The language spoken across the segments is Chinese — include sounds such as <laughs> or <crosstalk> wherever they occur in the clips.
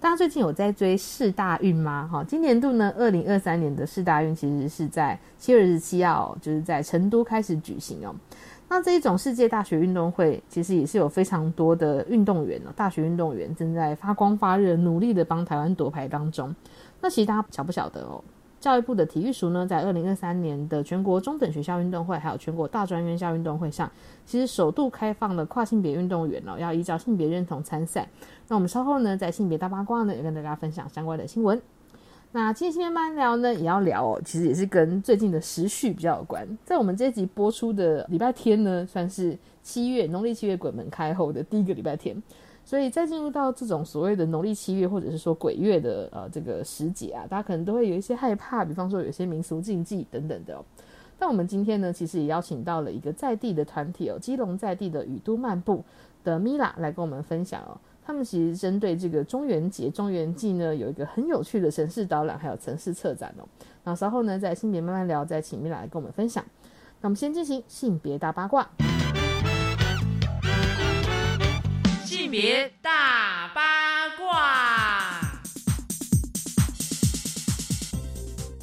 大家最近有在追世大运吗？哈，今年度呢，二零二三年的世大运其实是在七月二十七号，就是在成都开始举行哦。那这一种世界大学运动会，其实也是有非常多的运动员哦，大学运动员正在发光发热，努力的帮台湾夺牌当中。那其实大家晓不晓得哦？教育部的体育署呢，在二零二三年的全国中等学校运动会，还有全国大专院校运动会上，其实首度开放了跨性别运动员哦，要依照性别认同参赛。那我们稍后呢，在性别大八卦呢，也跟大家分享相关的新闻。那今天新闻慢聊呢，也要聊哦，其实也是跟最近的时序比较有关。在我们这集播出的礼拜天呢，算是七月农历七月鬼门开后的第一个礼拜天，所以在进入到这种所谓的农历七月或者是说鬼月的呃这个时节啊，大家可能都会有一些害怕，比方说有些民俗禁忌等等的。但我们今天呢，其实也邀请到了一个在地的团体哦，基隆在地的雨都漫步的米拉来跟我们分享哦。他们其实针对这个中元节、中元祭呢，有一个很有趣的城市导览，还有城市策展哦。那稍后呢，在性别慢慢聊，再请米拉来跟我们分享。那我们先进行性别大八卦。别大八卦。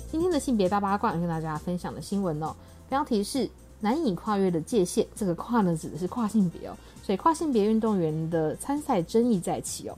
今天的性别大八卦跟大家分享的新闻哦，标题是难以跨越的界限。这个跨呢，指的是跨性别哦。所以跨性别运动员的参赛争议再起哦，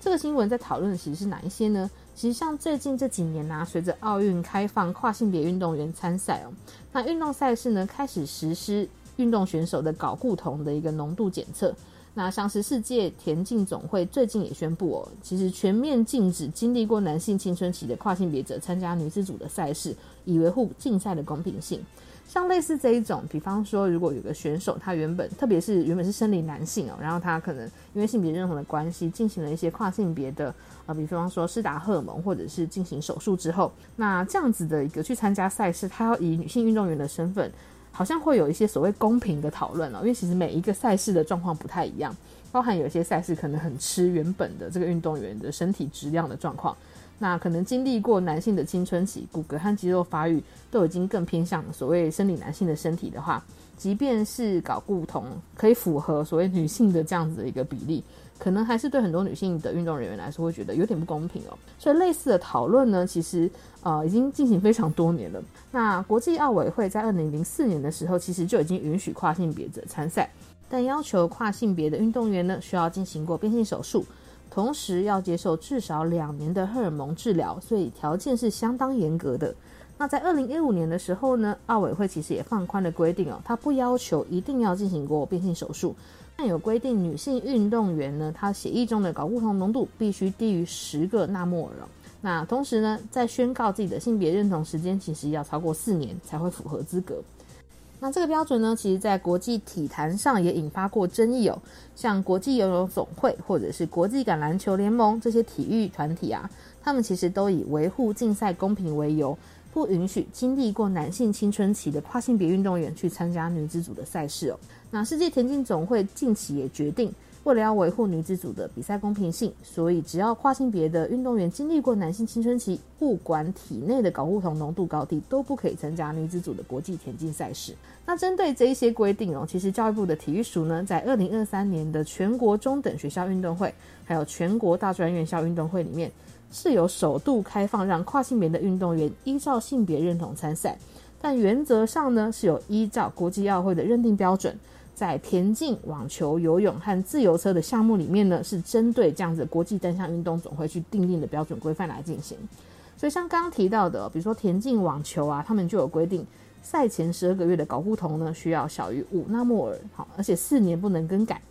这个新闻在讨论的其实是哪一些呢？其实像最近这几年呢，随着奥运开放跨性别运动员参赛哦，那运动赛事呢开始实施运动选手的睾固酮的一个浓度检测。那像是世界田径总会最近也宣布哦，其实全面禁止经历过男性青春期的跨性别者参加女子组的赛事，以维护竞赛的公平性。像类似这一种，比方说，如果有个选手，他原本特别是原本是生理男性哦，然后他可能因为性别认同的关系，进行了一些跨性别的呃，比方说施打荷尔蒙或者是进行手术之后，那这样子的一个去参加赛事，他要以女性运动员的身份，好像会有一些所谓公平的讨论哦，因为其实每一个赛事的状况不太一样，包含有些赛事可能很吃原本的这个运动员的身体质量的状况。那可能经历过男性的青春期，骨骼和肌肉发育都已经更偏向所谓生理男性的身体的话，即便是搞固酮可以符合所谓女性的这样子的一个比例，可能还是对很多女性的运动人员来说会觉得有点不公平哦。所以类似的讨论呢，其实呃已经进行非常多年了。那国际奥委会在二零零四年的时候，其实就已经允许跨性别者参赛，但要求跨性别的运动员呢需要进行过变性手术。同时要接受至少两年的荷尔蒙治疗，所以条件是相当严格的。那在二零一五年的时候呢，奥委会其实也放宽了规定哦，它不要求一定要进行过变性手术，但有规定女性运动员呢，她血液中的睾固酮浓度必须低于十个纳摩尔。那同时呢，在宣告自己的性别认同时间，其实要超过四年才会符合资格。那这个标准呢，其实在国际体坛上也引发过争议哦。像国际游泳总会或者是国际橄榄球联盟这些体育团体啊，他们其实都以维护竞赛公平为由，不允许经历过男性青春期的跨性别运动员去参加女子组的赛事哦。那世界田径总会近期也决定。为了要维护女子组的比赛公平性，所以只要跨性别的运动员经历过男性青春期，不管体内的睾固酮浓度高低，都不可以参加女子组的国际田径赛事。那针对这一些规定哦，其实教育部的体育署呢，在二零二三年的全国中等学校运动会，还有全国大专院校运动会里面，是有首度开放让跨性别的运动员依照性别认同参赛，但原则上呢，是有依照国际奥会的认定标准。在田径、网球、游泳和自由车的项目里面呢，是针对这样子国际单项运动总会去定定的标准规范来进行。所以像刚刚提到的，比如说田径、网球啊，他们就有规定，赛前十二个月的睾固酮呢需要小于五纳摩尔，好，而且四年不能更改。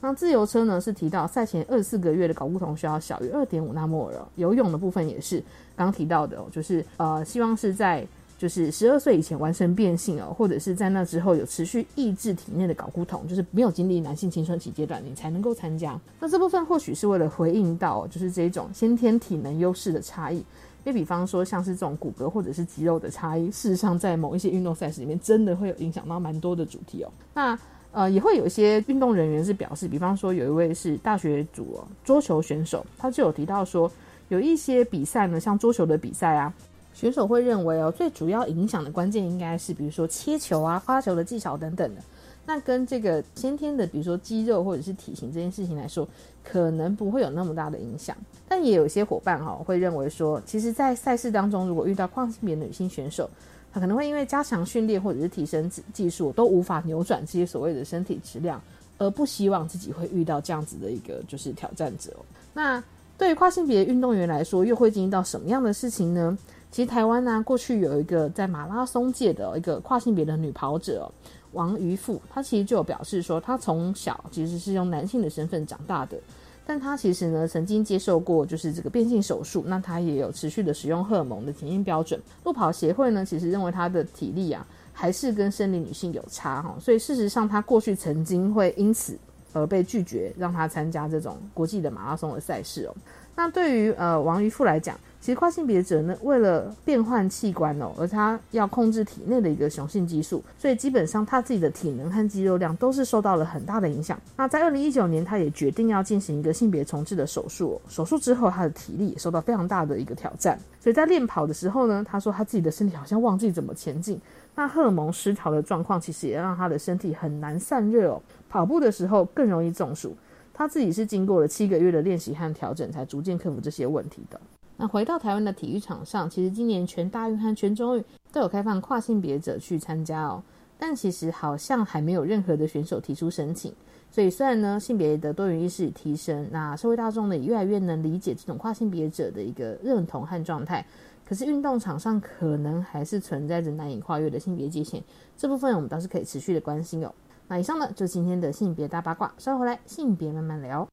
那自由车呢是提到赛前二十四个月的睾固酮需要小于二点五纳摩尔。游泳的部分也是刚提到的，就是呃，希望是在就是十二岁以前完成变性哦，或者是在那之后有持续抑制体内的睾固酮，就是没有经历男性青春期阶段，你才能够参加。那这部分或许是为了回应到就是这种先天体能优势的差异，因为比方说像是这种骨骼或者是肌肉的差异，事实上在某一些运动赛事里面真的会有影响到蛮多的主题哦。那呃，也会有一些运动人员是表示，比方说有一位是大学组哦，桌球选手，他就有提到说，有一些比赛呢，像桌球的比赛啊，选手会认为哦，最主要影响的关键应该是，比如说切球啊、发球的技巧等等的。那跟这个先天的，比如说肌肉或者是体型这件事情来说，可能不会有那么大的影响。但也有一些伙伴哈，会认为说，其实，在赛事当中，如果遇到跨性别女性选手，他可能会因为加强训练或者是提升技术，都无法扭转这些所谓的身体质量，而不希望自己会遇到这样子的一个就是挑战者。那对于跨性别运动员来说，又会经历到什么样的事情呢？其实台湾呢，过去有一个在马拉松界的一个跨性别的女跑者王瑜富，她其实就有表示说，她从小其实是用男性的身份长大的。但他其实呢，曾经接受过就是这个变性手术，那他也有持续的使用荷尔蒙的检验标准。路跑协会呢，其实认为他的体力啊，还是跟生理女性有差哈，所以事实上他过去曾经会因此而被拒绝让他参加这种国际的马拉松的赛事哦。那对于呃王于富来讲，其实跨性别者呢，为了变换器官哦，而他要控制体内的一个雄性激素，所以基本上他自己的体能和肌肉量都是受到了很大的影响。那在二零一九年，他也决定要进行一个性别重置的手术。手术之后，他的体力也受到非常大的一个挑战。所以在练跑的时候呢，他说他自己的身体好像忘记怎么前进。那荷尔蒙失调的状况，其实也让他的身体很难散热哦。跑步的时候更容易中暑。他自己是经过了七个月的练习和调整，才逐渐克服这些问题的。那回到台湾的体育场上，其实今年全大运和全中运都有开放跨性别者去参加哦，但其实好像还没有任何的选手提出申请。所以虽然呢性别的多元意识提升，那社会大众呢也越来越能理解这种跨性别者的一个认同和状态，可是运动场上可能还是存在着难以跨越的性别界限，这部分我们倒是可以持续的关心哦。那以上呢就是今天的性别大八卦，稍后回来性别慢慢聊。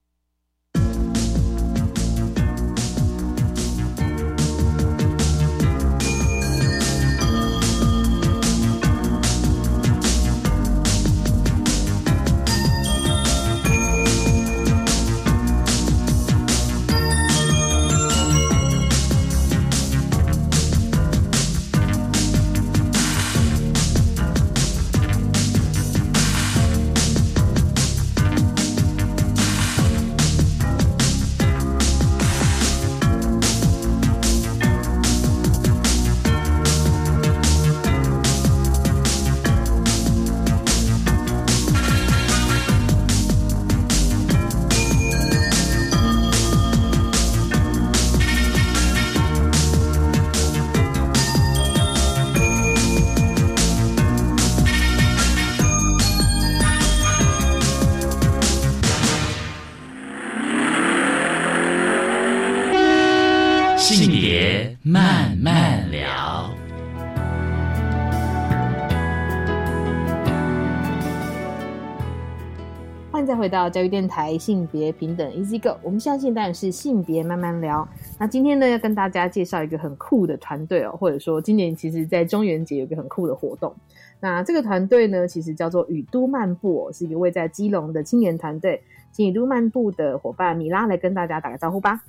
回到教育电台性别平等 Easy Go，我们相信当然是性别慢慢聊。那今天呢，要跟大家介绍一个很酷的团队哦，或者说今年其实在中元节有一个很酷的活动。那这个团队呢，其实叫做雨都漫步哦，是一个位在基隆的青年团队。请雨都漫步的伙伴米拉来跟大家打个招呼吧。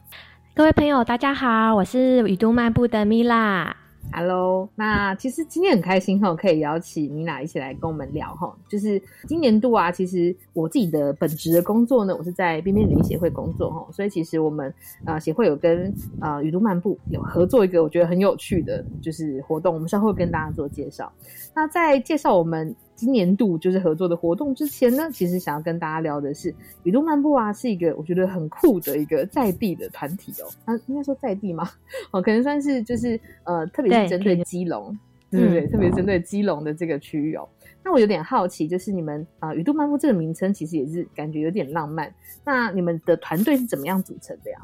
各位朋友，大家好，我是雨都漫步的米拉。Hello，那其实今天很开心哈，可以邀请米娜一起来跟我们聊哈。就是今年度啊，其实我自己的本职的工作呢，我是在边边女协会工作哈，所以其实我们呃协会有跟呃雨都漫步有合作一个我觉得很有趣的就是活动，我们稍后会跟大家做介绍。那在介绍我们今年度就是合作的活动之前呢，其实想要跟大家聊的是雨都漫步啊，是一个我觉得很酷的一个在地的团体哦。啊，应该说在地嘛？<laughs> 哦，可能算是就是呃，特别是针对基隆，对不对？嗯特别针对基隆的这个区域哦。那我有点好奇，就是你们啊，雨都漫步这个名称其实也是感觉有点浪漫。那你们的团队是怎么样组成的呀？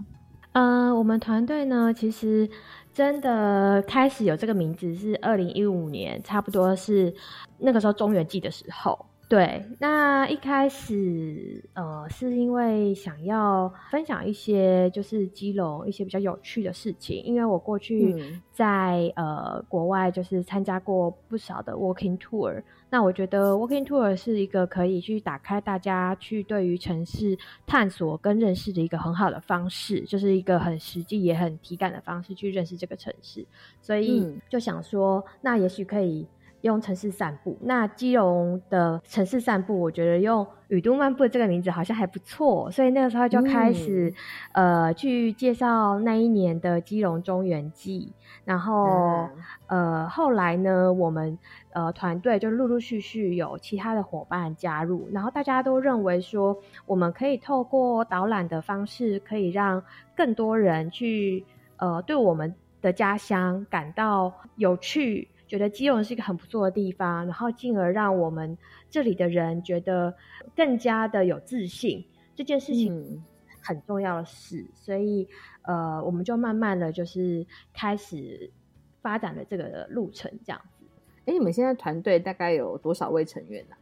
呃，我们团队呢，其实真的开始有这个名字是二零一五年，差不多是那个时候中原季的时候。对，那一开始呃，是因为想要分享一些就是基隆一些比较有趣的事情，因为我过去嗯在、呃国外就是参加过不少的 walking tour，那我觉得 walking tour 是一个可以去打开大家去对于城市探索跟认识的一个很好的方式，就是一个很实际也很体感的方式去认识这个城市，所以嗯就想说，那也许可以。用城市散步，那基隆的城市散步，我觉得用“雨都漫步”这个名字好像还不错，所以那个时候就开始、呃去介绍那一年的基隆中原季，然后、啊呃后来呢，我们呃团队就陆陆续续有其他的伙伴加入，然后大家都认为说，我们可以透过导览的方式，可以让更多人去呃对我们的家乡感到有趣。觉得基隆是一个很不错的地方，然后进而让我们这里的人觉得更加的有自信。这件事情嗯很重要的事，所以呃，我们就慢慢的就是开始发展了这个路程，这样子。哎，你们现在团队大概有多少位成员呢、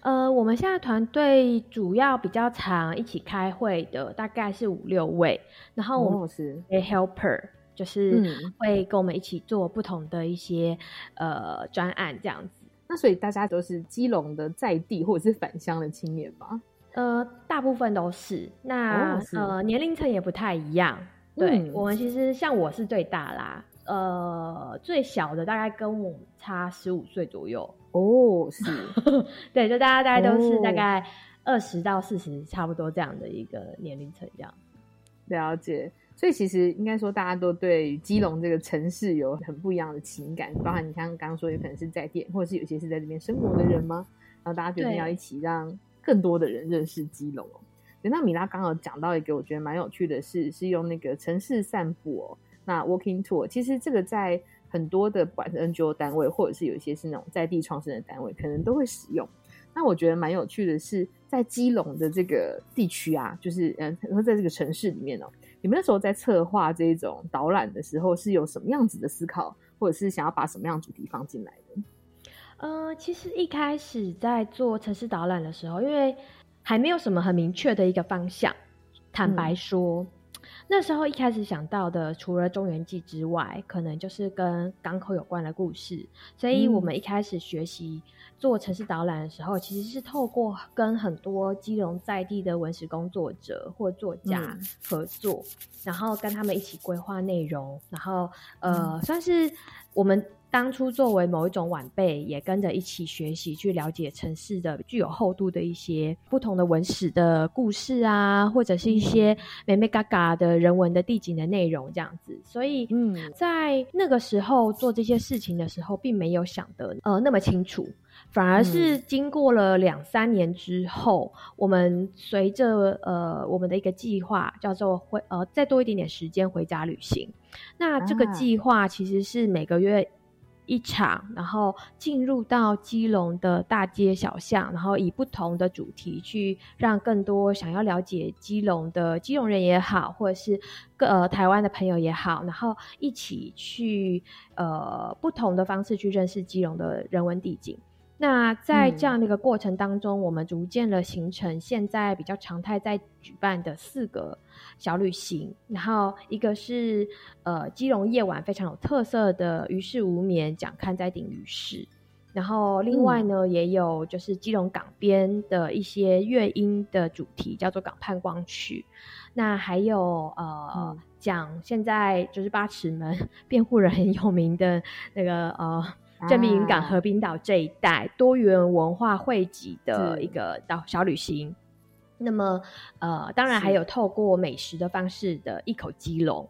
呃，我们现在团队主要比较常一起开会的大概是五六位，然后我们哦，是，a helper，就是嗯会跟我们一起做不同的一些呃专案这样子。那所以大家都是基隆的在地或者是返乡的青年吧？呃，大部分都是。那、呃，年龄层也不太一样。对、嗯我们其实像我是最大啦，呃，最小的大概跟我们差十五岁左右。哦，是，<laughs> 对，就大家大概都是哦大概二十到四十，差不多这样的一个年龄层这样。了解。所以其实应该说，大家都对基隆这个城市有很不一样的情感，包含你像刚刚说，有可能是在店，或者是有些是在这边生活的人吗？然后大家决定要一起让更多的人认识基隆哦。对那米拉刚好讲到一个我觉得蛮有趣的事，是用那个城市散步哦，那 walking tour，其实这个在很多的不管是 NGO 单位，或者是有一些是那种在地创生的单位，可能都会使用。那我觉得蛮有趣的是，在基隆的这个地区啊，就是嗯，说在这个城市里面哦，你们那时候在策划这种导览的时候，是有什么样子的思考，或者是想要把什么样主题放进来的？呃，其实一开始在做城市导览的时候，因为还没有什么很明确的一个方向，坦白嗯说，那时候一开始想到的，除了中原记之外，可能就是跟港口有关的故事。所以我们一开始学习做城市导览的时候，其实是透过跟很多基隆在地的文史工作者或作家嗯。合作，然后跟他们一起规划内容，然后呃，算是我们当初作为某一种晚辈，也跟着一起学习，去了解城市的具有厚度的一些不同的文史的故事啊，或者是一些美美嘎嘎的人文的地景的内容这样子。所以，嗯在那个时候做这些事情的时候，并没有想得呃那么清楚。反而是经过了两三年之后，我们随着呃我们的一个计划叫做回呃再多一点点时间回家旅行。那这个啊计划其实是每个月一场，然后进入到基隆的大街小巷，然后以不同的主题去让更多想要了解基隆的基隆人也好，或者是各呃台湾的朋友也好，然后一起去呃不同的方式去认识基隆的人文地景。那在这样的一个过程当中，我们逐渐的形成现在比较常态在举办的四个小旅行，然后一个是呃基隆夜晚非常有特色的于世无眠讲看在顶于市，然后另外呢、也有就是基隆港边的一些乐音的主题叫做港畔光曲，那还有呃。嗯。讲现在就是八尺门 <laughs> 辩护人很有名的那个呃正滨云港、啊河滨岛这一带多元文化汇集的一个岛小旅行。那么，呃，当然还有透过美食的方式的一口鸡笼，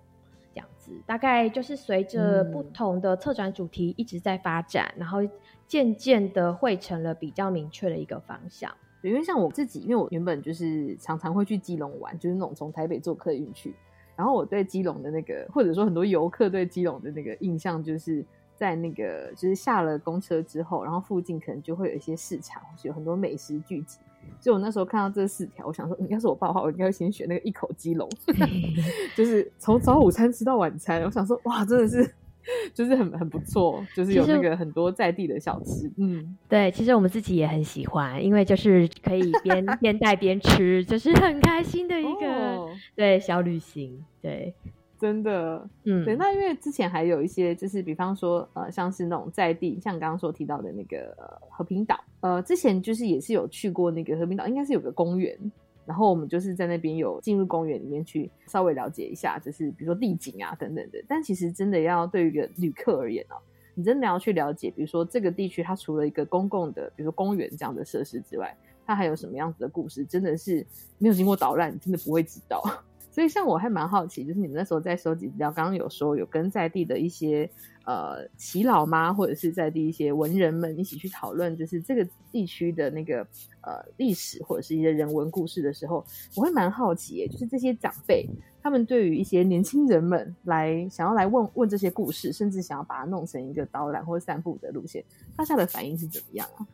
这样子，大概就是随着嗯不同的策展主题一直在发展，然后渐渐的汇成了比较明确的一个方向。对，因为像我自己，因为我原本就是常常会去基隆玩，就是那种从台北坐客运去。然后我对基隆的那个，或者说很多游客对基隆的那个印象，就是在那个就是下了公车之后，然后附近可能就会有一些市场，有很多美食聚集。所以我那时候看到这四条，我想说，嗯要是我爸的话，我应该会先选那个一口鸡笼，<laughs> 就是从早午餐吃到晚餐。我想说，哇，真的是就是很很不错，就是有那个很多在地的小吃，嗯，对，其实我们自己也很喜欢，因为就是可以边 <laughs> 边带边吃，就是很开心的一个、哦对小旅行。对，真的，嗯，对，那因为之前还有一些，就是比方说，呃，像是那种在地，像刚刚所提到的那个、呃、和平岛，呃，之前就是也是有去过那个和平岛，应该是有个公园，然后我们就是在那边有进入公园里面去稍微了解一下，就是比如说地景啊等等的。但其实真的要对于一个旅客而言哦，你真的要去了解，比如说这个地区它除了一个公共的，比如说公园这样的设施之外，它还有什么样子的故事，真的是没有经过导览，你真的不会知道。所以，像我还蛮好奇，就是你们那时候在收集资料，刚刚有说有跟在地的一些呃耆老妈，或者是在地一些文人们一起去讨论，就是这个地区的那个呃历史或者是一些人文故事的时候，我会蛮好奇耶，就是这些长辈他们对于一些年轻人们来想要来问问这些故事，甚至想要把它弄成一个导览或散步的路线，大家的反应是怎么样啊？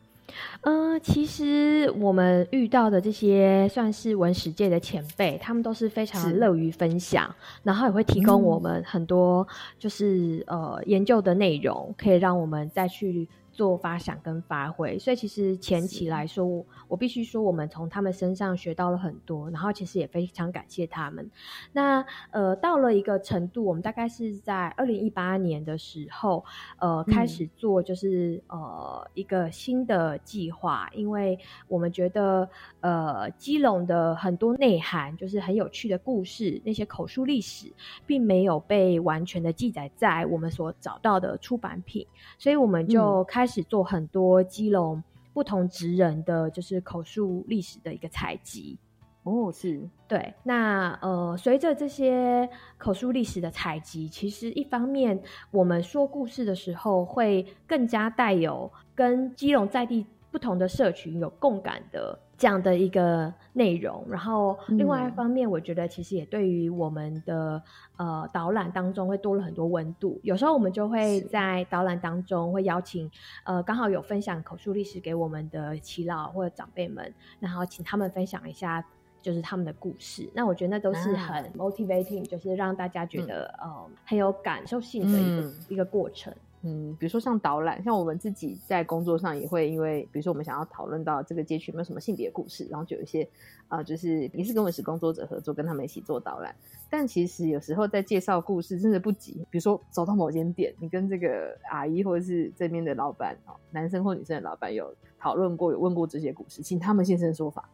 呃，其实我们遇到的这些算是文史界的前辈，他们都是非常乐于分享，然后也会提供嗯。我们很多就是、呃研究的内容，可以让我们再去做发想跟发挥。所以其实前期来说，我我必须说，我们从他们身上学到了很多，然后其实也非常感谢他们。那呃，到了一个程度，我们大概是在二零一八年的时候，呃，开嗯。始做就是、呃一个新的计划，因为我们觉得呃基隆的很多内涵，就是很有趣的故事，那些口述历史，并没有被完全的记载在我们所找到的出版品，所以我们就开始做很多基隆不同职人的，就是口述历史的一个采集。哦，是，对，那呃，随着这些口述历史的采集，其实一方面我们说故事的时候，会更加带有跟基隆在地不同的社群有共感的这样的一个内容。然后另外一嗯方面，我觉得其实也对于我们的呃导览当中会多了很多温度。有时候我们就会在导览当中会邀请呃刚好有分享口述历史给我们的耆老或者长辈们，然后请他们分享一下。就是他们的故事，那我觉得那都是啊很 motivating，、就是让大家觉得、呃很有感受性的一个、嗯一个过程。嗯，比如说像导览，像我们自己在工作上也会因为，比如说我们想要讨论到这个街区有没有什么性别故事，然后就有一些啊、就是也是跟文史工作者合作，跟他们一起做导览。但其实有时候在介绍故事真的不急，比如说走到某间店，你跟这个阿姨或者是这边的老板哦，男生或女生的老板有讨论过，有问过这些故事，请他们现身说法。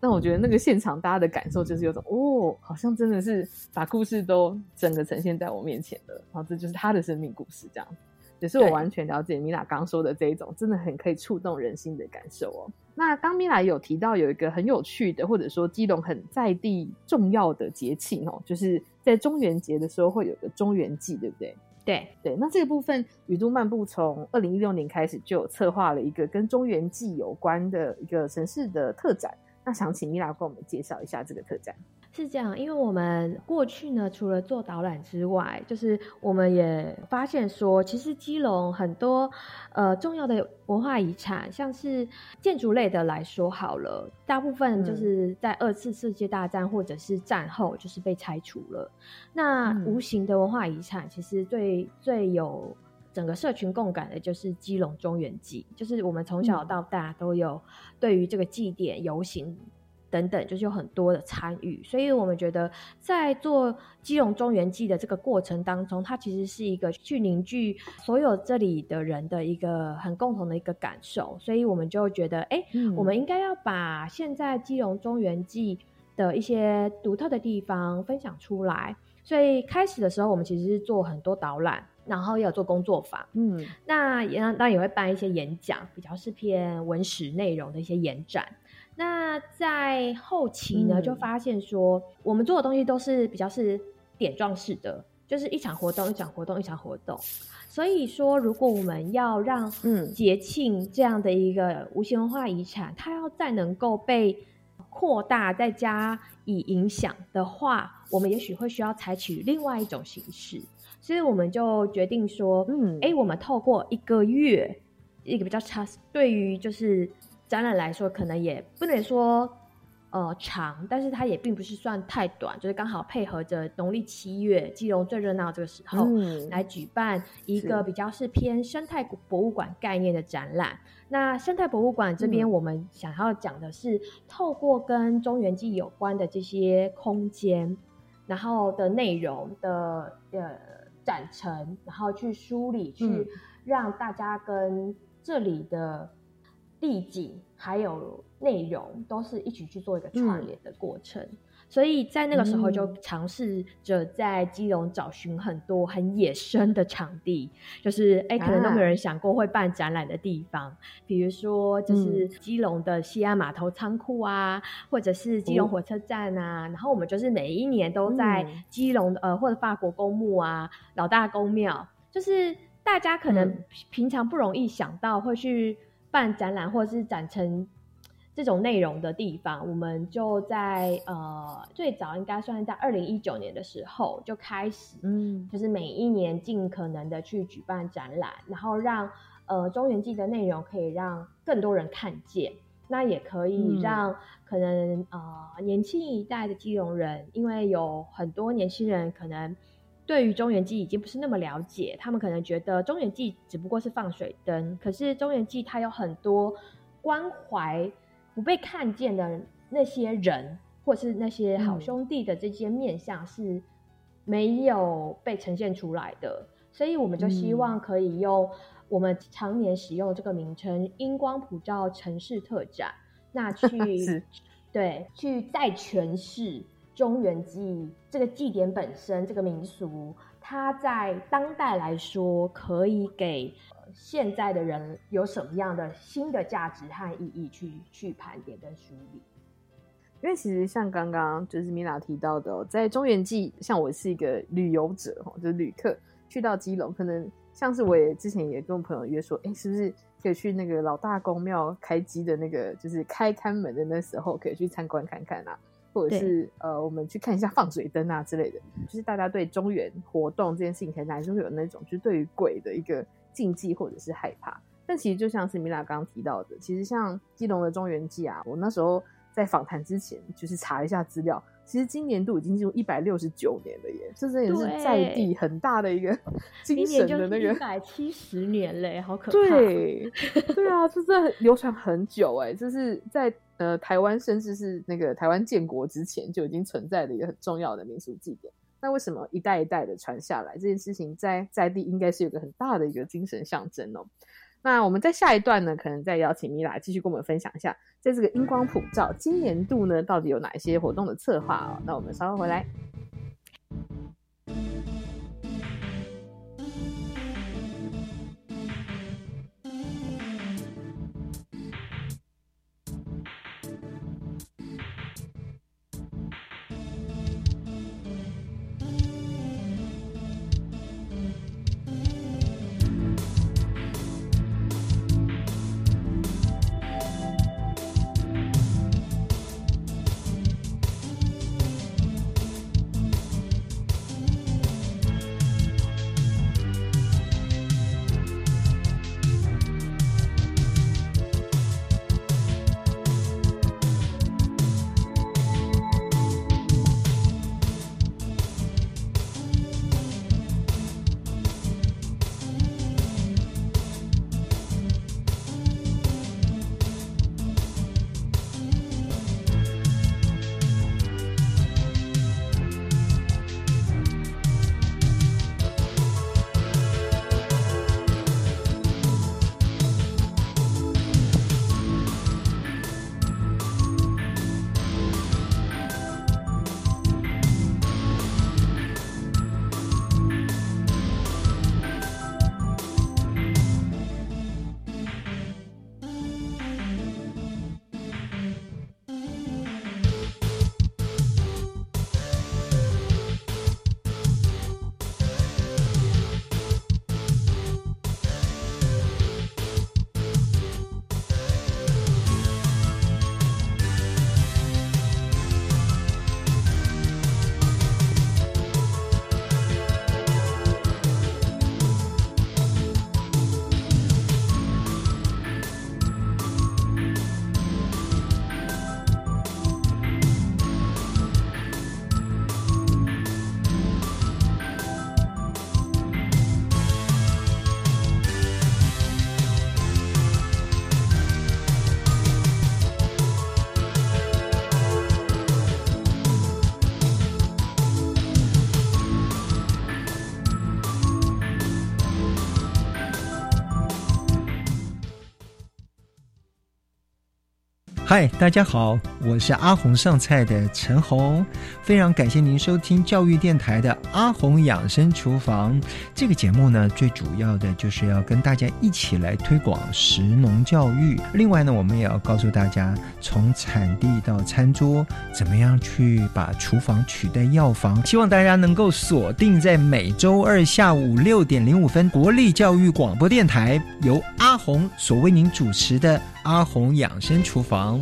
那我觉得那个现场大家的感受就是有种哦，好像真的是把故事都整个呈现在我面前了，然后这就是他的生命故事这样。也是我完全了解米娜刚说的这一种，真的很可以触动人心的感受哦。那刚米娜有提到有一个很有趣的，或者说基隆很在地重要的节庆哦，就是在中元节的时候会有个中元祭，对不对？对，对，那这个部分雨都漫步从二零一六年开始就有策划了一个跟中元祭有关的一个城市的特展。那想请米娜跟我们介绍一下这个特展。是这样，因为我们过去呢，除了做导览之外，就是我们也发现说，其实基隆很多呃重要的文化遗产，像是建筑类的来说好了，大部分就是在二次世界大战或者是战后就是被拆除了。那嗯。无形的文化遗产，其实最最有整个社群共感的就是基隆中原祭，就是我们从小嗯。到大都有对于这个祭典游行等等，就是有很多的参与，所以我们觉得在做基隆中原记的这个过程当中，它其实是一个去凝聚所有这里的人的一个很共同的一个感受，所以我们就觉得，哎、嗯我们应该要把现在基隆中原记的一些独特的地方分享出来。所以开始的时候，我们其实是做很多导览，然后也有做工作坊。嗯那也当然也会办一些演讲，比较是偏文史内容的一些延展。那在后期呢，嗯就发现说，我们做的东西都是比较是点状式的，就是一场活动一场活动一场活动。所以说，如果我们要让嗯节庆这样的一个无形文化遗产，它要再能够被扩大、再加以影响的话，我们也许会需要采取另外一种形式。所以我们就决定说，嗯哎、我们透过一个月，一个比较长，对于就是展览来说，可能也不能说呃长，但是它也并不是算太短，就是刚好配合着农历七月基隆最热闹这个时候，嗯来举办一个比较是偏生态博物馆概念的展览。那生态博物馆这边，嗯我们想要讲的是，透过跟中原记有关的这些空间，然后的内容的呃展陈，然后去梳理，去嗯让大家跟这里的地景还有内容都是一起去做一个串嗯联的过程。所以在那个时候就嗯尝试着在基隆找寻很多很野生的场地，就是哎，可能都没有啊人想过会办展览的地方，比如说就是嗯基隆的西安码头仓库啊，或者是基隆哦火车站啊，然后我们就是每一年都在嗯基隆的呃或者法国公墓啊、老大公庙，就是大家可能嗯平常不容易想到会去办展览或者是展成这种内容的地方，我们就在呃最早应该算是在二零一九年的时候就开始，嗯就是每一年尽可能的去举办展览，然后让呃中原记的内容可以让更多人看见，那也可以嗯让可能呃年轻一代的基隆人，因为有很多年轻人可能。对于中原记已经不是那么了解，他们可能觉得中原记只不过是放水灯，可是中原记它有很多关怀不被看见的那些人，或是那些好嗯。兄弟的这些面相是没有被呈现出来的，所以我们就希望可以用我们常年使用这个名称“荧光普照城市特展”，那 <laughs> 去是。对去再诠释中原祭这个祭典本身这个民俗，它在当代来说可以给呃现在的人有什么样的新的价值和意义去去盘点跟梳理。因为其实像刚刚就是米娜提到的、在中原记，像我是一个旅游者哦，就是旅客去到基隆，可能像是我也之前也跟我朋友约说，哎，是不是可以去那个老大公庙开机的那个，就是开看门的那时候，可以去参观看看啊，或者是呃，我们去看一下放水灯啊之类的。就是大家对中原活动这件事情，可能还是会有那种就是对于鬼的一个禁忌或者是害怕。但其实就像是米拉刚刚提到的，其实像基隆的中原祭啊，我那时候在访谈之前就是查一下资料，其实今年度已经进入一百六十九年了耶，这真的是在地很大的一个 <laughs> 精神的那个一。百七十年嘞，好可怕！对，对啊，<laughs> 这真的流传很久哎，这是在呃台湾，甚至是那个台湾建国之前就已经存在的一个很重要的民俗祭典。那为什么一代一代的传下来，这件事情在在地应该是有个很大的一个精神象征哦。那我们在下一段呢，可能再邀请米拉继续跟我们分享一下，在这个荧光普照今年度呢，到底有哪一些活动的策划哦？那我们稍后回来。嗨，大家好，我是阿红上菜的陈红，非常感谢您收听教育电台的阿红养生厨房这个节目呢。最主要的就是要跟大家一起来推广食农教育。另外呢，我们也要告诉大家，从产地到餐桌，怎么样去把厨房取代药房。希望大家能够锁定在每周二下午六点零五分，国立教育广播电台由阿红所为您主持的。阿红养生厨房，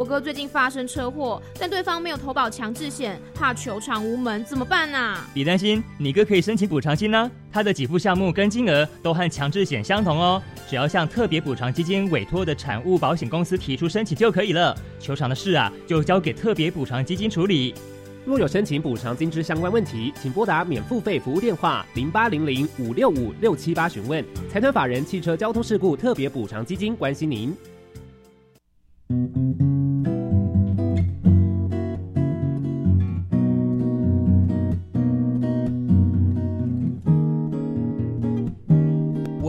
唉，我哥最近发生车祸，但对方没有投保强制险，怕求偿无门，怎么办啊？别担心，你哥可以申请补偿金呢。他的给付项目跟金额都和强制险相同哦，只要向特别补偿基金委托的产物保险公司提出申请就可以了。求偿的事啊，就交给特别补偿基金处理。若有申请补偿金之相关问题，请拨打免付费服务电话零八零零五六五六七八询问。财团法人汽车交通事故特别补偿基金关心您。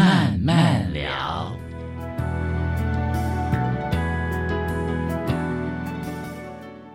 慢慢聊。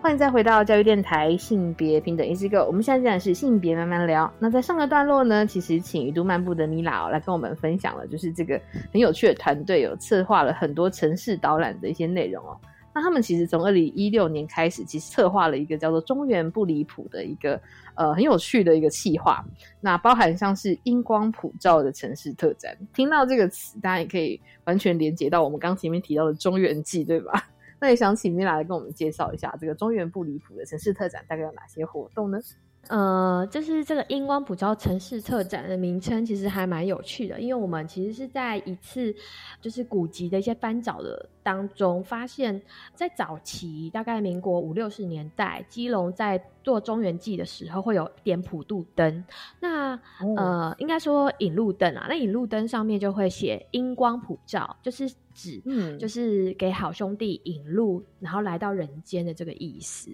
欢迎再回到教育电台性别平等 Easy Go，我们现在讲的是性别慢慢聊。那在上个段落呢，其实请鱼都漫步的米拉、来跟我们分享了，就是这个很有趣的团队有策划了很多城市导览的一些内容哦。那他们其实从二零一六年开始，其实策划了一个叫做“中原不离谱”的一个呃很有趣的一个企划，那包含像是荧光普照的城市特展。听到这个词，大家也可以完全连接到我们刚前面提到的中原记，对吧？<laughs> 那也想请米拉来跟我们介绍一下这个中原不离谱的城市特展大概有哪些活动呢？呃，就是这个荧光普照城市特展的名称，其实还蛮有趣的，因为我们其实是在一次就是古籍的一些翻找的当中，发现，在早期大概民国五六十年代，基隆在做中原记的时候，会有点普渡灯，那、呃，应该说引路灯啊，那引路灯上面就会写荧光普照，就是指，嗯就是给好兄弟引路，然后来到人间的这个意思。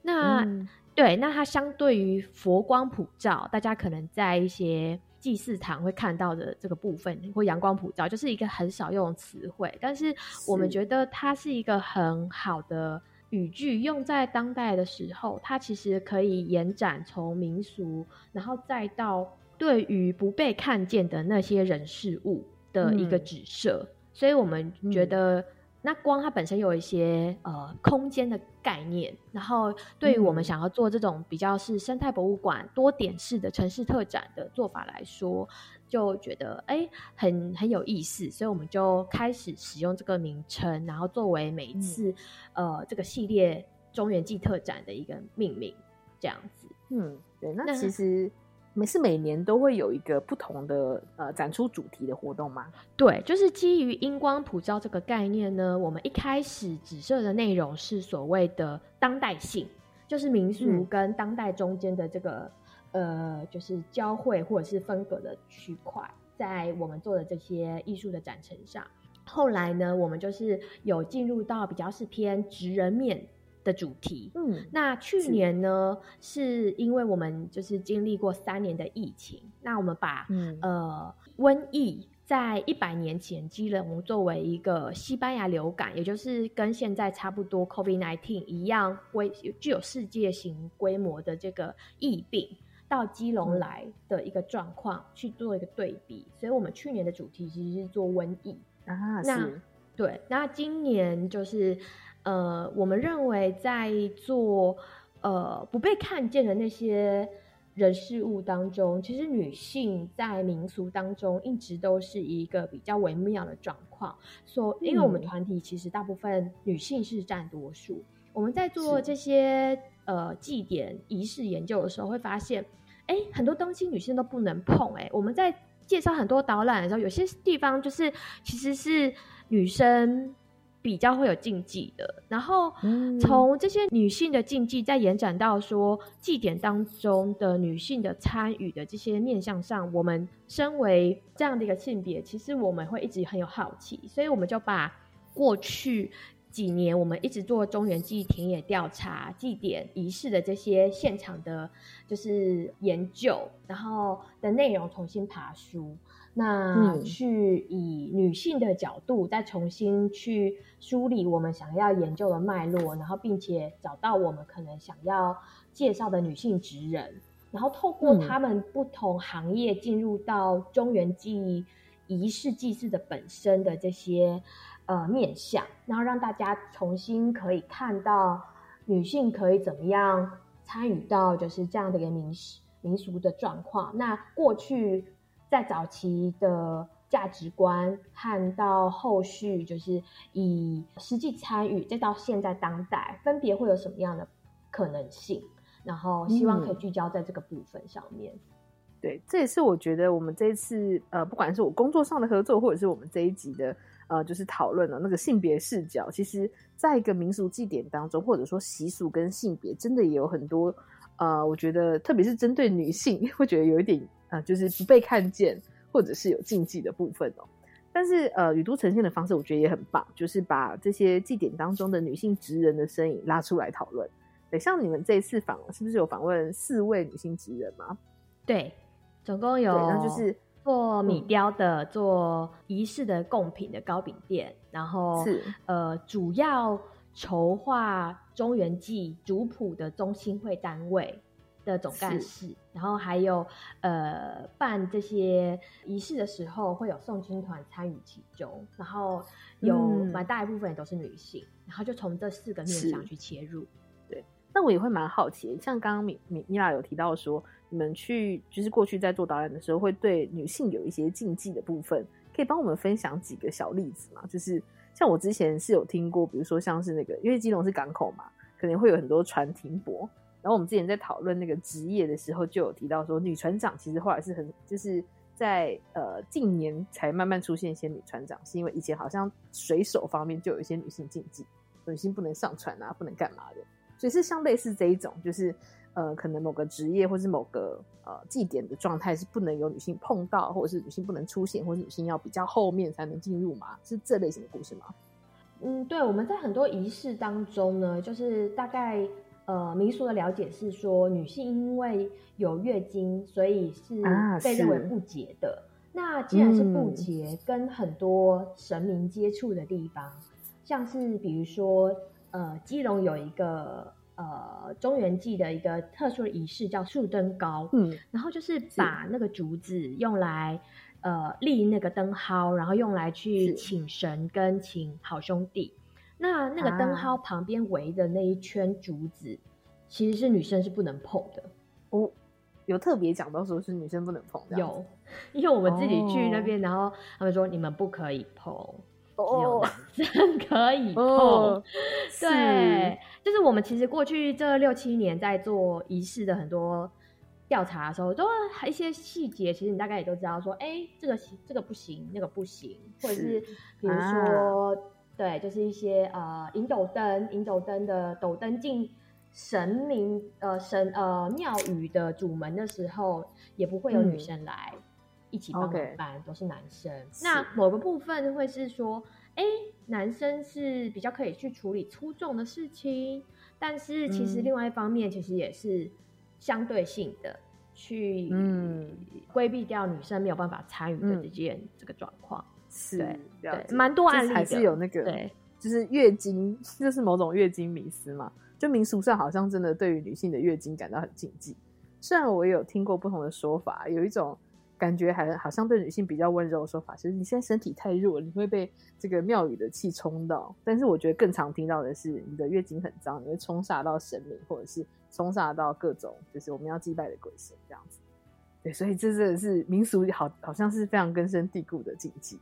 那、嗯对，那它相对于佛光普照，大家可能在一些祭祀堂会看到的这个部分，或阳光普照，就是一个很少用的词汇，但是我们是觉得它是一个很好的语句，用在当代的时候，它其实可以延展从民俗，然后再到对于不被看见的那些人事物的一个嗯。指涉，所以我们觉得。那光它本身有一些呃空间的概念，然后对于我们嗯。想要做这种比较是生态博物馆多点式的城市特展的做法来说，就觉得哎很很有意思，所以我们就开始使用这个名称，然后作为每一次、呃这个系列中原记特展的一个命名，这样子。嗯，对，那那其实每是每年都会有一个不同的呃展出主题的活动吗？对，就是基于荧光普照这个概念呢，我们一开始指涉的内容是所谓的当代性，就是民俗嗯跟当代中间的这个、呃，就是交汇或者是分隔的区块，在我们做的这些艺术的展陈上。后来呢，我们就是有进入到比较是偏职人面的主题，嗯，那去年呢，是因为我们就是经历过三年的疫情，那我们把、嗯。呃瘟疫在一百年前基隆作为一个西班牙流感，也就是跟现在差不多 COVID-19 一样规具有世界型规模的这个疫病，到基隆来的一个状况去做一个对比。所以我们去年的主题其实是做瘟疫啊，那是。对，那今年就是呃，我们认为在做呃不被看见的那些人事物当中，其实女性在民俗当中一直都是一个比较微妙的状况。所因为我们嗯团体其实大部分女性是占多数，我们在做这些呃祭典仪式研究的时候，会发现，哎，很多东西女性都不能碰。哎，我们在介绍很多导览的时候，有些地方就是其实是女生比较会有禁忌的，然后从这些女性的禁忌再延展到说祭典当中的女性的参与的这些面向上，我们身为这样的一个性别，其实我们会一直很有好奇，所以我们就把过去。几年，我们一直做中原祭田野调查、祭典仪式的这些现场的，就是研究，然后的内容重新爬书，那嗯去以女性的角度再重新去梳理我们想要研究的脉络，然后并且找到我们可能想要介绍的女性职人，然后透过嗯他们不同行业进入到中原记忆仪式祭祀的本身的这些。呃，面向，然后让大家重新可以看到女性可以怎么样参与到就是这样的一个民俗民俗的状况。那过去在早期的价值观，和到后续就是以实际参与，再到现在当代，分别会有什么样的可能性？然后希望可以聚焦在这个部分上面。对，这也是我觉得我们这一次呃，不管是我工作上的合作，或者是我们这一集的呃，就是讨论了那个性别视角，其实在一个民俗祭典当中，或者说习俗跟性别，真的也有很多呃，我觉得特别是针对女性，<laughs> 会觉得有一点呃，就是不被看见，或者是有禁忌的部分哦。但是呃，宇都呈现的方式，我觉得也很棒，就是把这些祭典当中的女性职人的身影拉出来讨论。对，像你们这一次访，是不是有访问四位女性职人吗？对。总共有，那就是做米雕的、嗯、做仪式的贡品的糕饼店，然后是呃，主要筹划中原祭族谱的中心会单位的总干事，然后还有呃办这些仪式的时候会有诵经团参与其中，然后有蛮大一部分也都是女性，嗯、然后就从这四个面向去切入。对，那我也会蛮好奇，像刚刚米米米拉有提到说。你们去就是过去在做导演的时候，会对女性有一些禁忌的部分，可以帮我们分享几个小例子吗？就是像我之前是有听过，比如说像是那个，因为基隆是港口嘛，可能会有很多船停泊。然后我们之前在讨论那个职业的时候，就有提到说，女船长其实后来是很就是在呃近年才慢慢出现一些女船长，是因为以前好像水手方面就有一些女性禁忌，女性不能上船啊，不能干嘛的，所以是像类似这一种，就是。呃，可能某个职业或是某个呃祭典的状态是不能有女性碰到，或者是女性不能出现，或者女性要比较后面才能进入吗？是这类型的故事吗？嗯，对，我们在很多仪式当中呢，就是大概呃民俗的了解是说，女性因为有月经，所以是被认为不洁的。啊、那既然是不洁，嗯、跟很多神明接触的地方，像是比如说呃基隆有一个。呃，中原祭的一个特殊的仪式叫树灯高，嗯，然后就是把那个竹子用来呃立那个灯蒿，然后用来去请神跟请好兄弟。那那个灯蒿旁边围的那一圈竹子，啊、其实是女生是不能碰的。哦，有特别讲到说是女生不能碰的，有，因为我们自己去那边，哦、然后他们说你们不可以碰。只有男生 <laughs> 可以碰，哦、对，就是我们其实过去这六七年在做仪式的很多调查的时候，都一些细节，其实你大概也都知道，说，哎、欸，这个行，这个不行，那个不行，或者是比如说，啊、对，就是一些呃引斗灯，引斗灯的斗灯进神明呃神呃庙宇的主门的时候，也不会有女生来。嗯一起帮忙办 Okay. 都是男生，那某个部分会是说，哎，男生是比较可以去处理粗重的事情，但是其实另外一方面，其实也是相对性的去规避掉女生没有办法参与的这件、嗯、这个状况。是，对，对，蛮多案例还是有那个，对，就是月经，就是某种月经迷思嘛。就民俗上好像真的对于女性的月经感到很禁忌。虽然我也有听过不同的说法，有一种感觉还好像对女性比较温柔的说法，就是你现在身体太弱，你会被这个庙宇的气冲到。但是我觉得更常听到的是，你的月经很脏，你会冲煞到神明，或者是冲煞到各种就是我们要祭拜的鬼神这样子。对，所以这真的是民俗，好好像是非常根深蒂固的禁忌。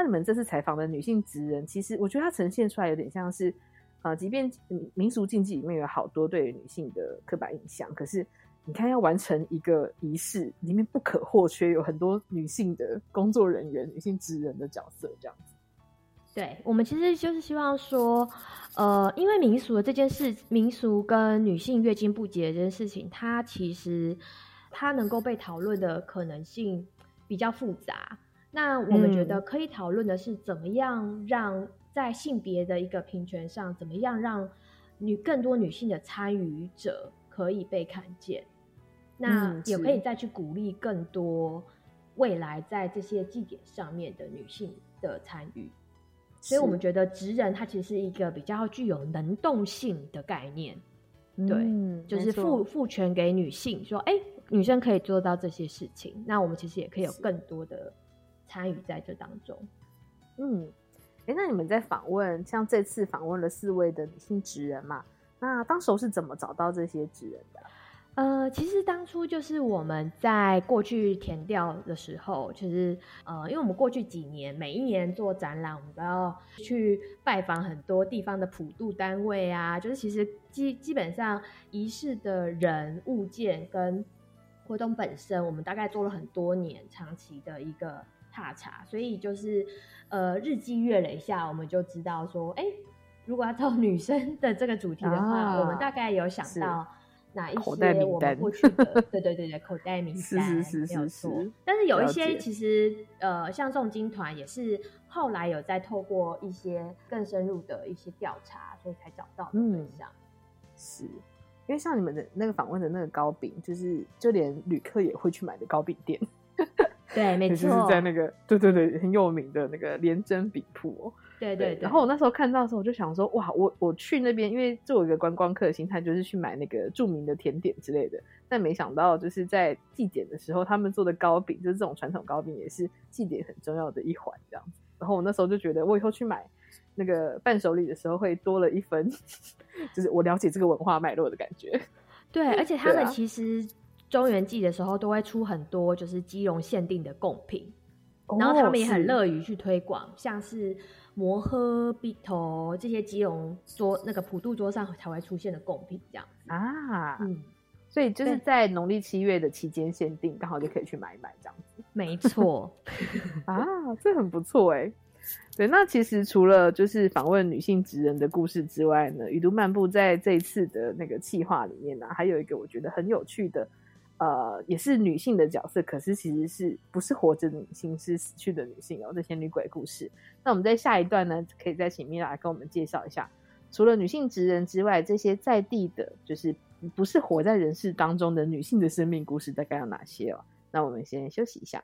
那你们这次采访的女性职人，其实我觉得它呈现出来有点像是，呃，即便民俗禁忌里面有好多对女性的刻板印象，可是你看要完成一个仪式，里面不可或缺有很多女性的工作人员、女性职人的角色，这样子。对我们其实就是希望说，呃，因为民俗的这件事，民俗跟女性月经不洁这件事情，它其实它能够被讨论的可能性比较复杂。那我们觉得可以讨论的是，怎么样让在性别的一个平权上，怎么样让女更多女性的参与者可以被看见？那也可以再去鼓励更多未来在这些祭典上面的女性的参与。所以我们觉得职人它其实是一个比较具有能动性的概念，对，就是赋。赋权给女性，说，哎，女生可以做到这些事情，那我们其实也可以有更多的。参与在这当中，嗯，哎，那你们在访问，像这次访问了四位的女性职人嘛？那当时是怎么找到这些职人的？呃，其实当初就是我们在过去填调的时候，其实呃，因为我们过去几年每一年做展览，我们都要去拜访很多地方的普渡单位啊，就是其实基基本上仪式的人物件跟活动本身，我们大概做了很多年长期的一个。踏查，所以就是呃日积月累下，我们就知道说，哎，如果要做女生的这个主题的话，我们大概有想到哪一些我们过去的，<laughs> 对对对对，口袋名单没有错。但是有一些其实呃，像重金团也是后来有在透过一些更深入的一些调查，所以才找到的对象。是因为像你们的那个访问的那个糕饼，就是就连旅客也会去买的糕饼店。<laughs> 对，没错，就是在那个对对对很有名的那个连珍饼铺哦。对对。然后我那时候看到的时候，我就想说，哇，我我去那边，因为作为一个观光客的心态，就是去买那个著名的甜点之类的。但没想到，就是在祭典的时候，他们做的糕饼，就是这种传统糕饼，也是祭典很重要的一环，这样子。然后我那时候就觉得，我以后去买那个伴手礼的时候，会多了一分，<laughs> 就是我了解这个文化脉络的感觉。对，而且他们其实。中原祭的时候都会出很多就是基隆限定的贡品，然后他们也很乐于去推广，像是摩诃鼻头这些基隆桌那个普渡桌上才会出现的贡品这样啊，嗯，所以就是在农历七月的期间限定，刚好就可以去买一买这样子。没错，<laughs> 啊，这很不错哎。对，那其实除了就是访问女性职人的故事之外呢，雨都漫步在这一次的那个企划里面呢，还有一个我觉得很有趣的。呃，也是女性的角色，可是其实是不是活着的女性，是死去的女性哦。这些女鬼故事，那我们在下一段呢，可以再请米拉来跟我们介绍一下，除了女性职人之外，这些在地的，就是不是活在人世当中的女性的生命故事，大概有哪些哦？那我们先休息一下。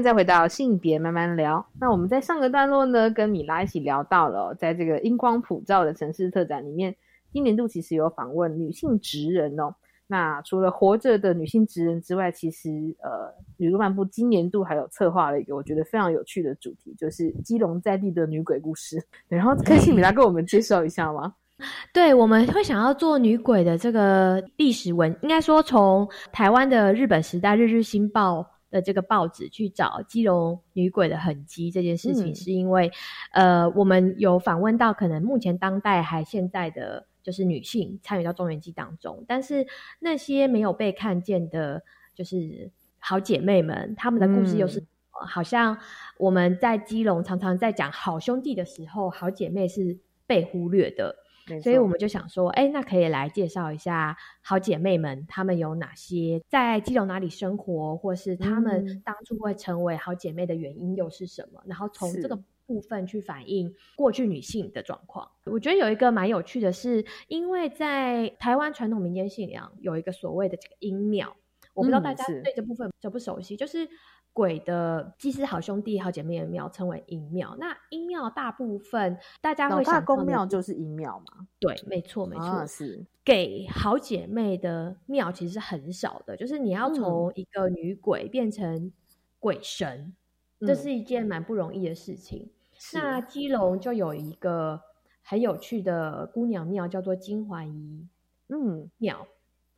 再回到性别慢慢聊。那我们在上个段落呢，跟米拉一起聊到了，在这个英光普照的城市特展里面，今年度其实有访问女性职人哦。那除了活着的女性职人之外，其实呃，女路漫步今年度还有策划了一个我觉得非常有趣的主题，就是基隆在地的女鬼故事。<laughs> 然后可以请米拉跟我们介绍一下吗？<laughs> 对，我们会想要做女鬼的这个历史文，应该说从台湾的日本时代《日日新报》的这个报纸去找基隆女鬼的痕迹这件事情，嗯是因为呃，我们有访问到可能目前当代还现在的就是女性参与到中原记当中，但是那些没有被看见的，就是好姐妹们，她们的故事又是嗯、好像我们在基隆常常在讲好兄弟的时候，好姐妹是被忽略的。所以我们就想说，哎，那可以来介绍一下好姐妹们，她们有哪些在基隆哪里生活，或是她们嗯。当初会成为好姐妹的原因又是什么？然后从这个部分去反映过去女性的状况。我觉得有一个蛮有趣的是，因为在台湾传统民间信仰有一个所谓的这个阴庙，我不知道嗯大家对这部分熟不熟悉，就是。鬼的祭司好兄弟、好姐妹的庙称为阴庙。那阴庙大部分大家会想公庙就是阴庙嘛，对，没错，没错，啊是给好姐妹的庙其实是很少的，就是你要嗯从一个女鬼变成鬼神，这嗯是一件蛮不容易的事情。是那基隆就有一个很有趣的姑娘庙，叫做金环仪嗯庙。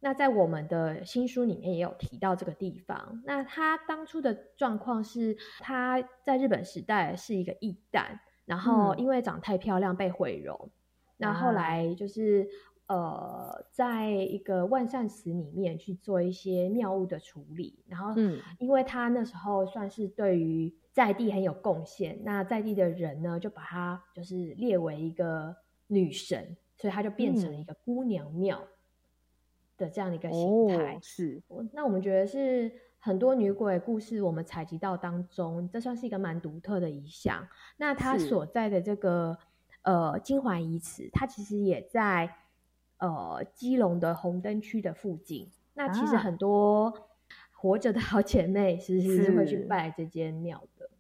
那在我们的新书里面也有提到这个地方。那她当初的状况是，她在日本时代是一个艺旦，然后嗯因为长太漂亮被毁容，那后啊来就是呃，在一个万善祠里面去做一些庙物的处理，然后嗯因为他那时候算是对于在地很有贡献，那在地的人呢就把他就是列为一个女神，所以他就变成了一个姑娘庙。的这样的一个形态。哦，是那我们觉得是很多女鬼故事我们采集到当中，这算是一个蛮独特的一项。那它是所在的这个呃金环遗址，它其实也在呃基隆的红灯区的附近。那其实啊很多活着的好姐妹其实是会去拜这间庙的，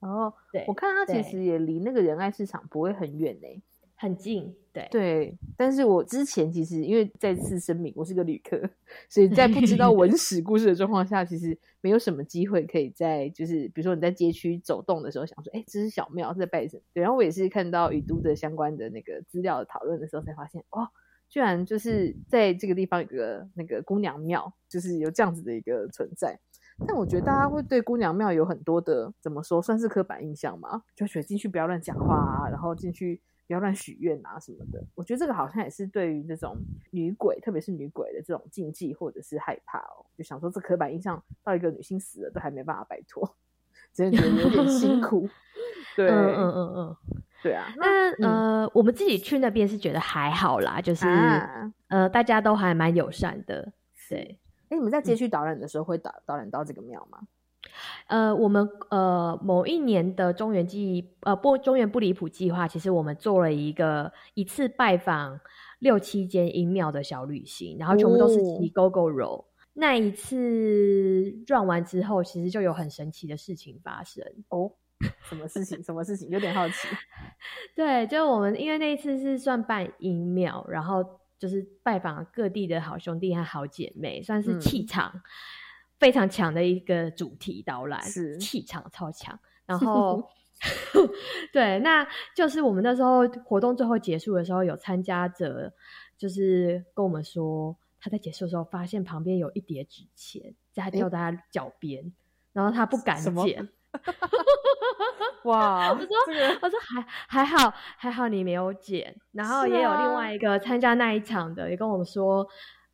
哦，对，我看它其实也离那个仁爱市场不会很远呢、很近，对对，但是我之前其实因为再次声明，我是个旅客，所以在不知道文史故事的状况下，其实没有什么机会可以在就是比如说你在街区走动的时候，想说，哎，这是小庙是在拜什么？对，然后我也是看到雨都的相关的那个资料的讨论的时候，才发现，哦，居然就是在这个地方有个那个姑娘庙，就是有这样子的一个存在。但我觉得大家会对姑娘庙有很多的怎么说，算是刻板印象嘛，就觉得进去不要乱讲话啊，然后进去不要乱许愿啊什么的。我觉得这个好像也是对于那种女鬼，特别是女鬼的这种禁忌或者是害怕哦，就想说这刻板印象到一个女性死了都还没办法摆脱，<laughs> 真的觉得有点辛苦。对，嗯嗯嗯嗯。对啊，那嗯呃，我们自己去那边是觉得还好啦，就是、啊呃，大家都还蛮友善的，对。哎，你们在街区导览的时候会导导览到这个庙吗？呃，我们呃某一年的中原记呃不中原不离谱计划，其实我们做了一个一次拜访六七间阴庙的小旅行，然后全部都是骑哦 GO GO 柔。那一次转完之后，其实就有很神奇的事情发生哦。<laughs> 什么事情？什么事情？有点好奇。<laughs> 对，就我们因为那一次是算办阴庙，然后就是拜访各地的好兄弟和好姐妹，算是嗯气场非常强的一个主题导览，是气场超强。然后 <laughs> 对，那就是我们那时候活动最后结束的时候，有参加者就是跟我们说，他在结束的时候发现旁边有一叠纸钱在他掉在他脚边，然后他不敢捡。<laughs> 哇，我说，我说还还好，还好你没有剪。然后也有另啊外一个参加那一场的，也跟我们说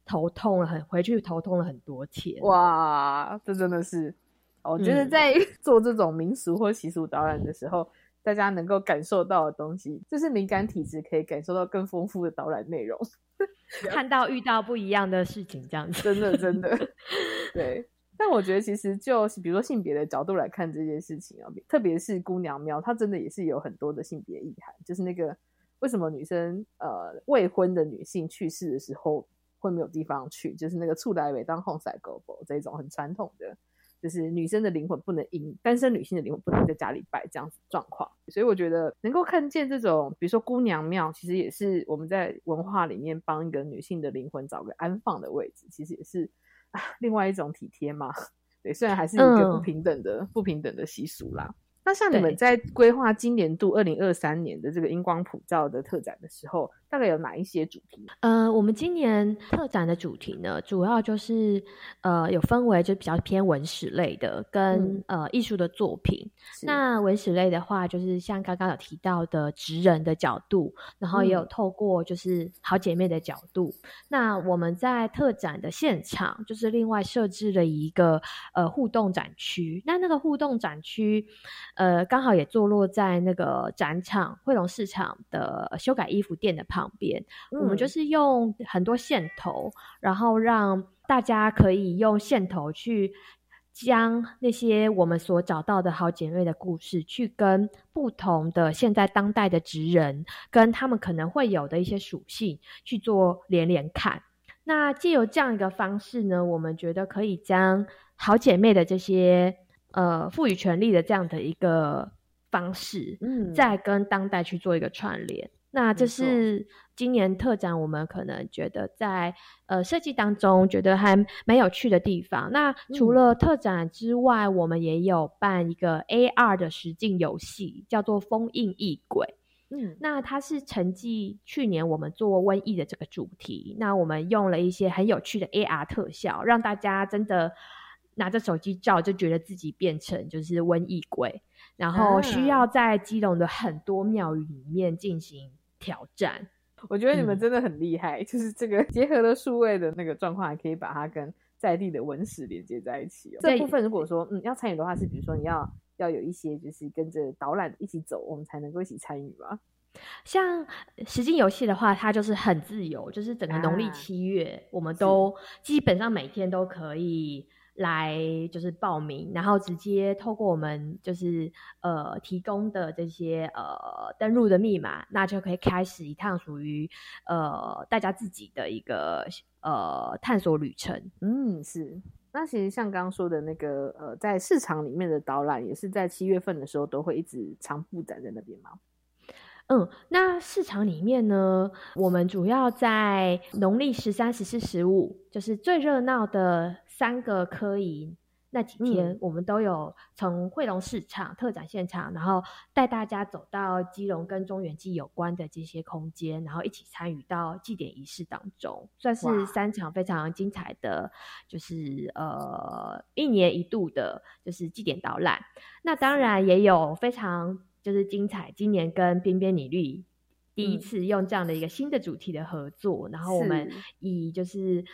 头痛了很，回去头痛了很多天。哇，这真的是，我觉得嗯在做这种民俗或习俗导览的时候，大家能够感受到的东西，就是敏感体质可以感受到更丰富的导览内容。<laughs> 看到遇到不一样的事情，这样子，真的真的，<laughs> 对。但我觉得其实就是比如说性别的角度来看这件事情啊，特别是姑娘庙，它真的也是有很多的性别意涵，就是那个为什么女生呃未婚的女性去世的时候会没有地方去，就是那个处来尾当红塞狗狗这种很传统的就是女生的灵魂不能赢，单身女性的灵魂不能在家里拜这样子状况。所以我觉得能够看见这种，比如说姑娘庙，其实也是我们在文化里面帮一个女性的灵魂找个安放的位置，其实也是 <laughs> 另外一种体贴嘛。对，虽然还是一个不平等的、不平等的习俗啦。那像你们在规划今年度二零二三年的这个荧光普照的特展的时候，大概有哪一些主题？呃，我们今年特展的主题呢，主要就是呃有分为就比较偏文史类的，跟、呃艺术的作品。那文史类的话，就是像刚刚有提到的职人的角度，然后也有嗯透过就是好姐妹的角度。那我们在特展的现场，就是另外设置了一个呃互动展区。那那个互动展区，呃，刚好也坐落在那个展场汇龙市场的修改衣服店的旁边。我们就嗯是用很多线头，然后让大家可以用线头去将那些我们所找到的好姐妹的故事，去跟不同的现在当代的职人，跟他们可能会有的一些属性去做连连看。那借由这样一个方式呢，我们觉得可以将好姐妹的这些呃赋予权利的这样的一个方式，嗯再跟当代去做一个串联。那这是今年特展，我们可能觉得在呃设计当中觉得还蛮有趣的地方。那除嗯。了特展之外，我们也有办一个 AR 的实境游戏，叫做《封印异鬼》。嗯，那它是承继去年我们做瘟疫的这个主题，那我们用了一些很有趣的 AR 特效，让大家真的拿着手机照就觉得自己变成就是瘟疫鬼，然后需啊。要在基隆的很多庙宇里面进行挑战。我觉得你们嗯真的很厉害，<laughs> 就是这个 <laughs> 结合了数位的那个状况，还可以把它跟在地的文史连接在一起、哦。这部分如果说嗯要参与的话，是比如说你要要有一些就是跟着导览一起走，我们才能够一起参与嘛。像实境游戏的话，它就是很自由，就是整个农历啊七月，我们都基本上每天都可以来就是报名，然后直接透过我们就是呃提供的这些呃登录的密码，那就可以开始一趟属于呃大家自己的一个呃探索旅程。嗯，是。那其实像刚刚说的那个呃，在市场里面的导览，也是在七月份的时候都会一直常布展在那边吗？嗯，那市场里面呢，我们主要在农历十三、十四、十五，就是最热闹的三个科仪那几天，嗯。我们都有从汇龙市场特展现场，然后带大家走到基隆跟中原祭有关的这些空间，然后一起参与到祭典仪式当中，算是三场非常精彩的，就是呃一年一度的，就是祭典导览。那当然也有非常就是精彩，今年跟边边女律第一嗯次用这样的一个新的主题的合作，然后我们以就是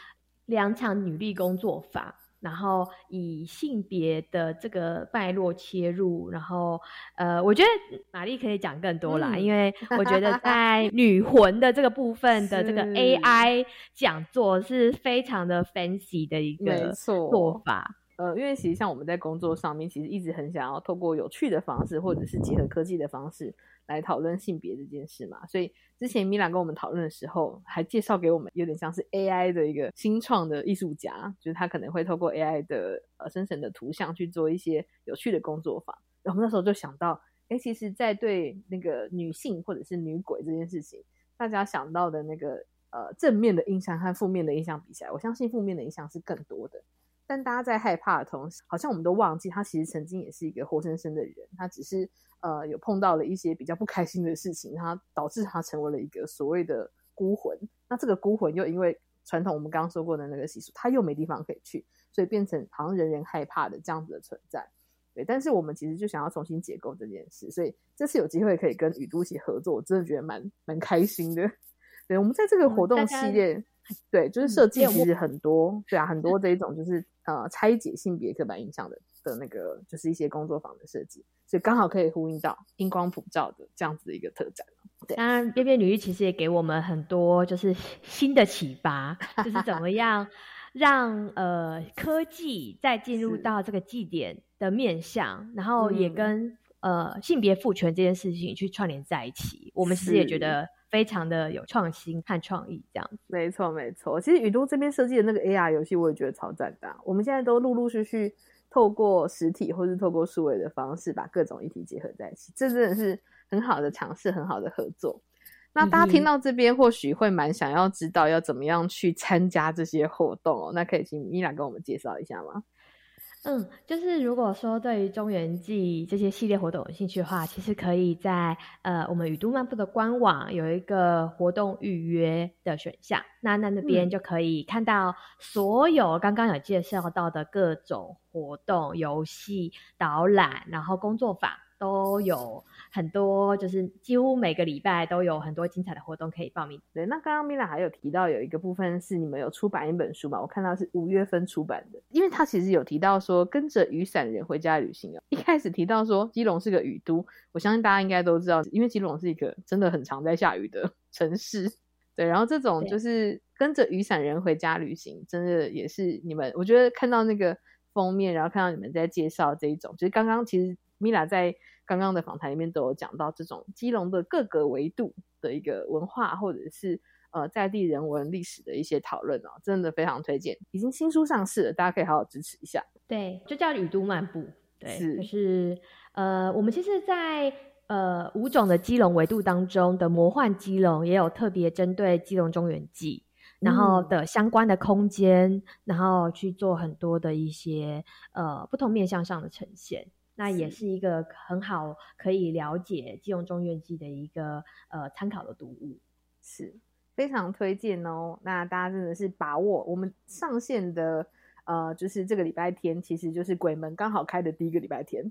两场女力工作法。然后以性别的这个脉络切入，然后呃，我觉得玛丽可以讲更多啦，嗯因为我觉得在 <laughs> 女魂的这个部分的这个 AI 讲座是非常的 fancy 的一个做法。呃，因为其实像我们在工作上面，其实一直很想要透过有趣的方式，或者是结合科技的方式来讨论性别这件事嘛。所以之前米兰跟我们讨论的时候，还介绍给我们有点像是 AI 的一个新创的艺术家，就是他可能会透过 AI 的呃生成的图像去做一些有趣的工作坊。然后那时候就想到，哎，其实，在对那个女性或者是女鬼这件事情，大家想到的那个呃正面的印象和负面的印象比起来，我相信负面的印象是更多的。但大家在害怕的同时，好像我们都忘记他其实曾经也是一个活生生的人，他只是呃有碰到了一些比较不开心的事情，他导致他成为了一个所谓的孤魂。那这个孤魂又因为传统我们刚刚说过的那个习俗，他又没地方可以去，所以变成好像人人害怕的这样子的存在。对，但是我们其实就想要重新解构这件事，所以这次有机会可以跟雨都一起合作，我真的觉得蛮蛮开心的。<laughs> 对，我们在这个活动系列，对，就是嗯设计其实很多，对啊，很多这一种就是呃拆解性别刻板印象的的那个，就是一些工作坊的设计，所以刚好可以呼应到荧光普照的这样子的一个特展。对当然，边边女力其实也给我们很多就是新的启发，就是怎么样 <laughs> 让呃科技再进入到这个祭典的面向，然后也嗯跟、呃性别赋权这件事情去串联在一起。我们其实也觉得非常的有创新和创意，这样子。没错，没错。其实宇都这边设计的那个 AR 游戏，我也觉得超赞的啊、我们现在都陆陆续续透过实体或是透过数位的方式，把各种议题结合在一起，这真的是很好的尝试，很好的合作。那大家听到这边，或许会蛮想要知道要怎么样去参加这些活动哦。那可以请米娜跟我们介绍一下吗？嗯，就是如果说对于中原记这些系列活动有兴趣的话，其实可以在呃我们雨都漫步的官网有一个活动预约的选项，那那那边就可以看到所有刚刚有介绍到的各种活动、游戏、导览，然后工作坊都有。很多就是几乎每个礼拜都有很多精彩的活动可以报名。对，那刚刚米拉还有提到有一个部分是你们有出版一本书嘛？我看到是五月份出版的，因为他其实有提到说跟着雨伞人回家旅行哦。一开始提到说基隆是个雨都，我相信大家应该都知道，因为基隆是一个真的很常在下雨的 <laughs> 城市。对，然后这种就是跟着雨伞人回家旅行，真的也是你们，我觉得看到那个封面，然后看到你们在介绍这一种，就是刚刚其实米拉在。刚刚的访谈里面都有讲到这种基隆的各个维度的一个文化，或者是呃在地人文历史的一些讨论哦，真的非常推荐。已经新书上市了，大家可以好好支持一下。对，就叫雨都漫步。对，就是呃，我们其实，在呃五种的基隆维度当中的魔幻基隆，也有特别针对基隆中原记，然后的相关的空间，然后去做很多的一些呃不同面向上的呈现。那也是一个很好可以了解《基隆中院记》的一个呃参考的读物，是非常推荐哦。那大家真的是把握我们上线的呃，就是这个礼拜天，其实就是鬼门刚好开的第一个礼拜天，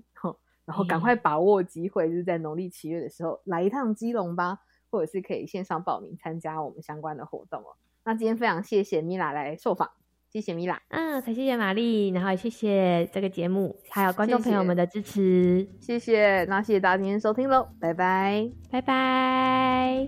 然后赶快把握机会，就是在农历七月的时候来一趟基隆吧，或者是可以线上报名参加我们相关的活动哦。那今天非常谢谢米拉来受访。谢谢米拉，嗯，才谢谢玛丽，然后也谢谢这个节目，还有观众朋友们的支持，谢谢，那谢谢大家今天收听喽，拜拜，拜拜。